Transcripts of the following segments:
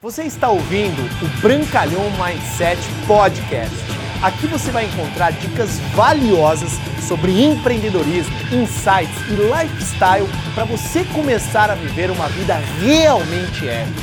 Você está ouvindo o Brancalhão Mindset Podcast. Aqui você vai encontrar dicas valiosas sobre empreendedorismo, insights e lifestyle para você começar a viver uma vida realmente épica.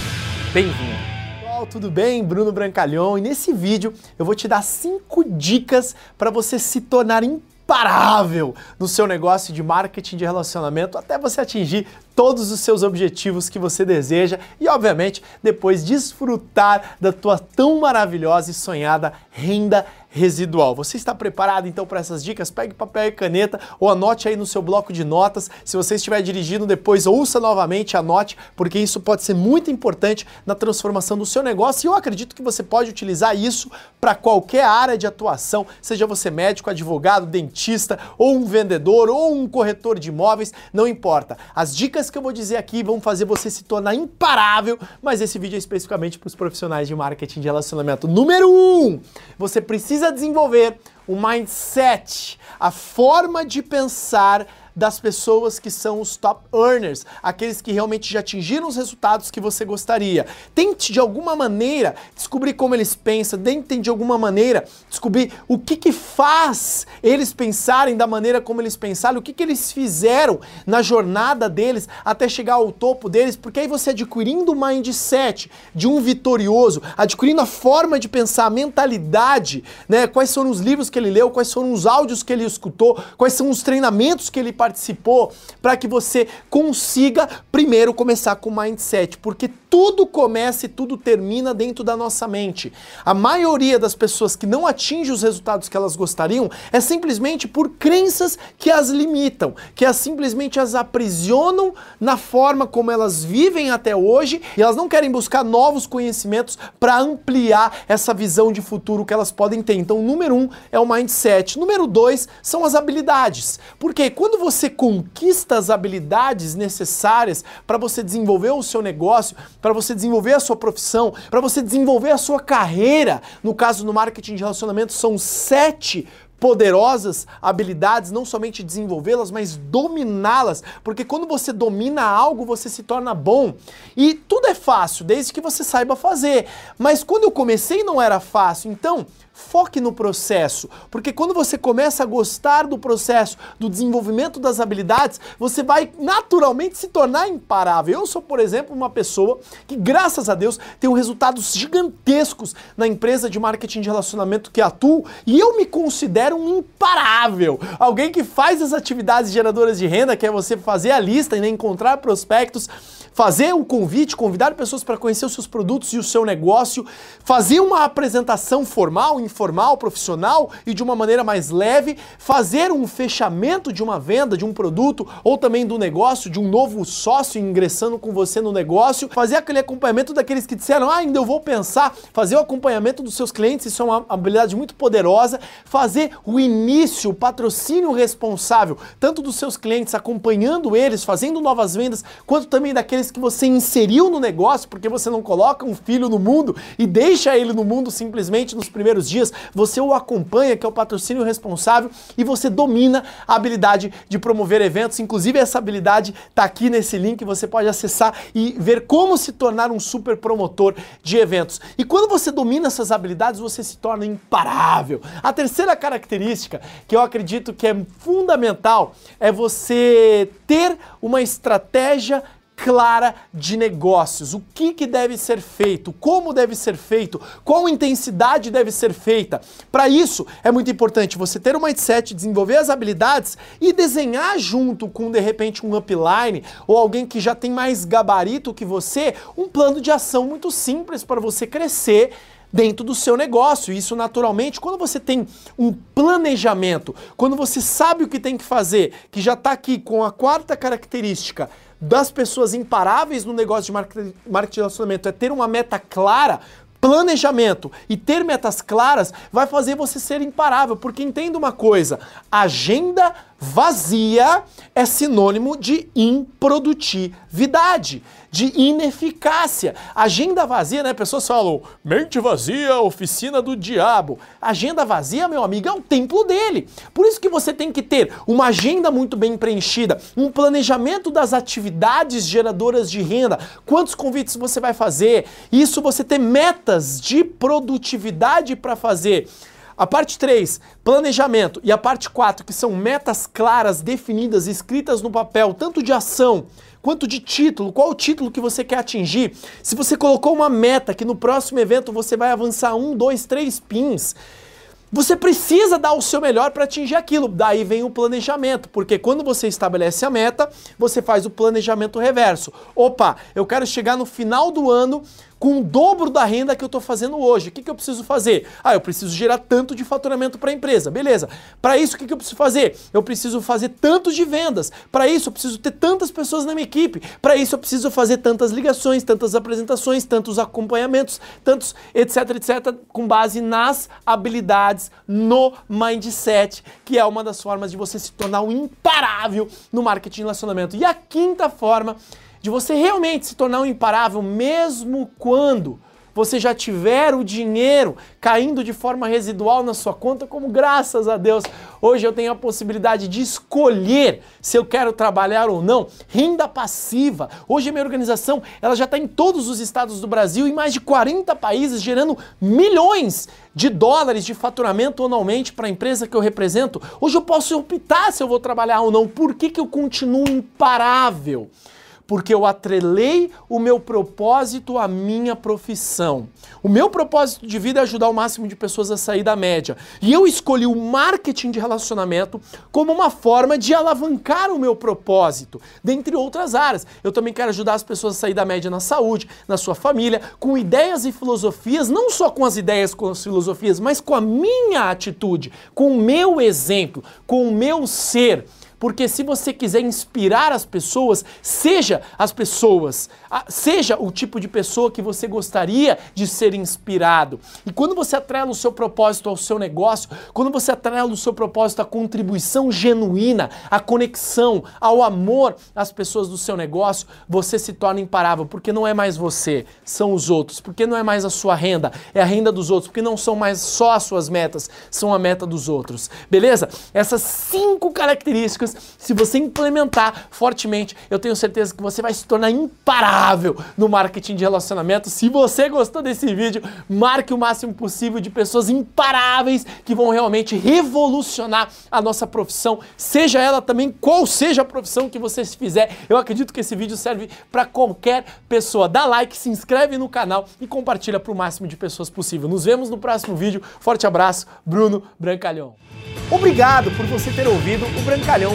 Bem-vindo! Pessoal, tudo bem? Bruno Brancalhão e nesse vídeo eu vou te dar cinco dicas para você se tornar imparável no seu negócio de marketing de relacionamento até você atingir todos os seus objetivos que você deseja e, obviamente, depois desfrutar da tua tão maravilhosa e sonhada renda residual. Você está preparado então para essas dicas? Pegue papel e caneta ou anote aí no seu bloco de notas. Se você estiver dirigindo depois, ouça novamente, anote, porque isso pode ser muito importante na transformação do seu negócio e eu acredito que você pode utilizar isso para qualquer área de atuação, seja você médico, advogado, dentista, ou um vendedor, ou um corretor de imóveis, não importa. As dicas que eu vou dizer aqui vão fazer você se tornar imparável, mas esse vídeo é especificamente para os profissionais de marketing de relacionamento. Número 1, um, você precisa precisa desenvolver o mindset, a forma de pensar das pessoas que são os top earners, aqueles que realmente já atingiram os resultados que você gostaria. Tente de alguma maneira descobrir como eles pensam, tente de alguma maneira descobrir o que, que faz eles pensarem da maneira como eles pensaram, o que, que eles fizeram na jornada deles até chegar ao topo deles, porque aí você adquirindo o mindset de um vitorioso, adquirindo a forma de pensar, a mentalidade, né? Quais foram os livros que ele leu, quais foram os áudios que ele escutou, quais são os treinamentos que ele participou para que você consiga primeiro começar com mindset, porque tudo começa e tudo termina dentro da nossa mente. A maioria das pessoas que não atinge os resultados que elas gostariam é simplesmente por crenças que as limitam, que as simplesmente as aprisionam na forma como elas vivem até hoje e elas não querem buscar novos conhecimentos para ampliar essa visão de futuro que elas podem ter. Então, número um é o mindset. Número dois são as habilidades. Porque quando você você conquista as habilidades necessárias para você desenvolver o seu negócio, para você desenvolver a sua profissão, para você desenvolver a sua carreira. No caso no marketing de relacionamento, são sete poderosas habilidades, não somente desenvolvê-las, mas dominá-las, porque quando você domina algo, você se torna bom. E tudo é fácil, desde que você saiba fazer. Mas quando eu comecei não era fácil, então foque no processo, porque quando você começa a gostar do processo, do desenvolvimento das habilidades, você vai naturalmente se tornar imparável. Eu sou, por exemplo, uma pessoa que, graças a Deus, tem resultados gigantescos na empresa de marketing de relacionamento que atuo e eu me considero um imparável. Alguém que faz as atividades geradoras de renda, que é você fazer a lista e encontrar prospectos fazer um convite, convidar pessoas para conhecer os seus produtos e o seu negócio, fazer uma apresentação formal, informal, profissional e de uma maneira mais leve, fazer um fechamento de uma venda de um produto ou também do negócio, de um novo sócio ingressando com você no negócio, fazer aquele acompanhamento daqueles que disseram, ah, ainda eu vou pensar, fazer o acompanhamento dos seus clientes, isso é uma habilidade muito poderosa, fazer o início, o patrocínio responsável, tanto dos seus clientes, acompanhando eles, fazendo novas vendas, quanto também daqueles que você inseriu no negócio, porque você não coloca um filho no mundo e deixa ele no mundo simplesmente nos primeiros dias, você o acompanha, que é o patrocínio responsável, e você domina a habilidade de promover eventos. Inclusive, essa habilidade está aqui nesse link, você pode acessar e ver como se tornar um super promotor de eventos. E quando você domina essas habilidades, você se torna imparável. A terceira característica que eu acredito que é fundamental é você ter uma estratégia clara de negócios. O que, que deve ser feito, como deve ser feito, qual intensidade deve ser feita. Para isso, é muito importante você ter um mindset, desenvolver as habilidades e desenhar junto com, de repente, um upline ou alguém que já tem mais gabarito que você, um plano de ação muito simples para você crescer dentro do seu negócio. Isso naturalmente, quando você tem um planejamento, quando você sabe o que tem que fazer, que já está aqui com a quarta característica, das pessoas imparáveis no negócio de marketing de relacionamento é ter uma meta clara, planejamento e ter metas claras vai fazer você ser imparável, porque entenda uma coisa, agenda vazia é sinônimo de improdutividade de ineficácia. Agenda vazia, né? Pessoas falam, mente vazia, oficina do diabo. Agenda vazia, meu amigo, é o templo dele. Por isso que você tem que ter uma agenda muito bem preenchida, um planejamento das atividades geradoras de renda, quantos convites você vai fazer, isso você ter metas de produtividade para fazer. A parte 3, planejamento, e a parte 4, que são metas claras, definidas, escritas no papel, tanto de ação quanto de título, qual o título que você quer atingir. Se você colocou uma meta que no próximo evento você vai avançar um, dois, três pins, você precisa dar o seu melhor para atingir aquilo. Daí vem o planejamento, porque quando você estabelece a meta, você faz o planejamento reverso. Opa, eu quero chegar no final do ano com o dobro da renda que eu estou fazendo hoje. O que, que eu preciso fazer? Ah, eu preciso gerar tanto de faturamento para a empresa. Beleza. Para isso, o que, que eu preciso fazer? Eu preciso fazer tantos de vendas. Para isso, eu preciso ter tantas pessoas na minha equipe. Para isso, eu preciso fazer tantas ligações, tantas apresentações, tantos acompanhamentos, tantos etc, etc, com base nas habilidades no mindset, que é uma das formas de você se tornar um imparável no marketing de relacionamento. E a quinta forma de você realmente se tornar um imparável, mesmo quando você já tiver o dinheiro caindo de forma residual na sua conta, como graças a Deus hoje eu tenho a possibilidade de escolher se eu quero trabalhar ou não. Renda passiva. Hoje a minha organização ela já está em todos os estados do Brasil, em mais de 40 países, gerando milhões de dólares de faturamento anualmente para a empresa que eu represento. Hoje eu posso optar se eu vou trabalhar ou não. Por que, que eu continuo imparável? Porque eu atrelei o meu propósito à minha profissão. O meu propósito de vida é ajudar o máximo de pessoas a sair da média. E eu escolhi o marketing de relacionamento como uma forma de alavancar o meu propósito, dentre outras áreas. Eu também quero ajudar as pessoas a sair da média na saúde, na sua família, com ideias e filosofias, não só com as ideias, com as filosofias, mas com a minha atitude, com o meu exemplo, com o meu ser. Porque se você quiser inspirar as pessoas, seja as pessoas, seja o tipo de pessoa que você gostaria de ser inspirado. E quando você atrela o seu propósito ao seu negócio, quando você atrela o seu propósito à contribuição genuína, à conexão, ao amor às pessoas do seu negócio, você se torna imparável, porque não é mais você, são os outros, porque não é mais a sua renda, é a renda dos outros, porque não são mais só as suas metas, são a meta dos outros. Beleza? Essas cinco características se você implementar fortemente, eu tenho certeza que você vai se tornar imparável no marketing de relacionamento. Se você gostou desse vídeo, marque o máximo possível de pessoas imparáveis que vão realmente revolucionar a nossa profissão, seja ela também qual seja a profissão que você fizer. Eu acredito que esse vídeo serve para qualquer pessoa. Dá like, se inscreve no canal e compartilha para o máximo de pessoas possível. Nos vemos no próximo vídeo. Forte abraço, Bruno Brancalhão. Obrigado por você ter ouvido o Brancalhão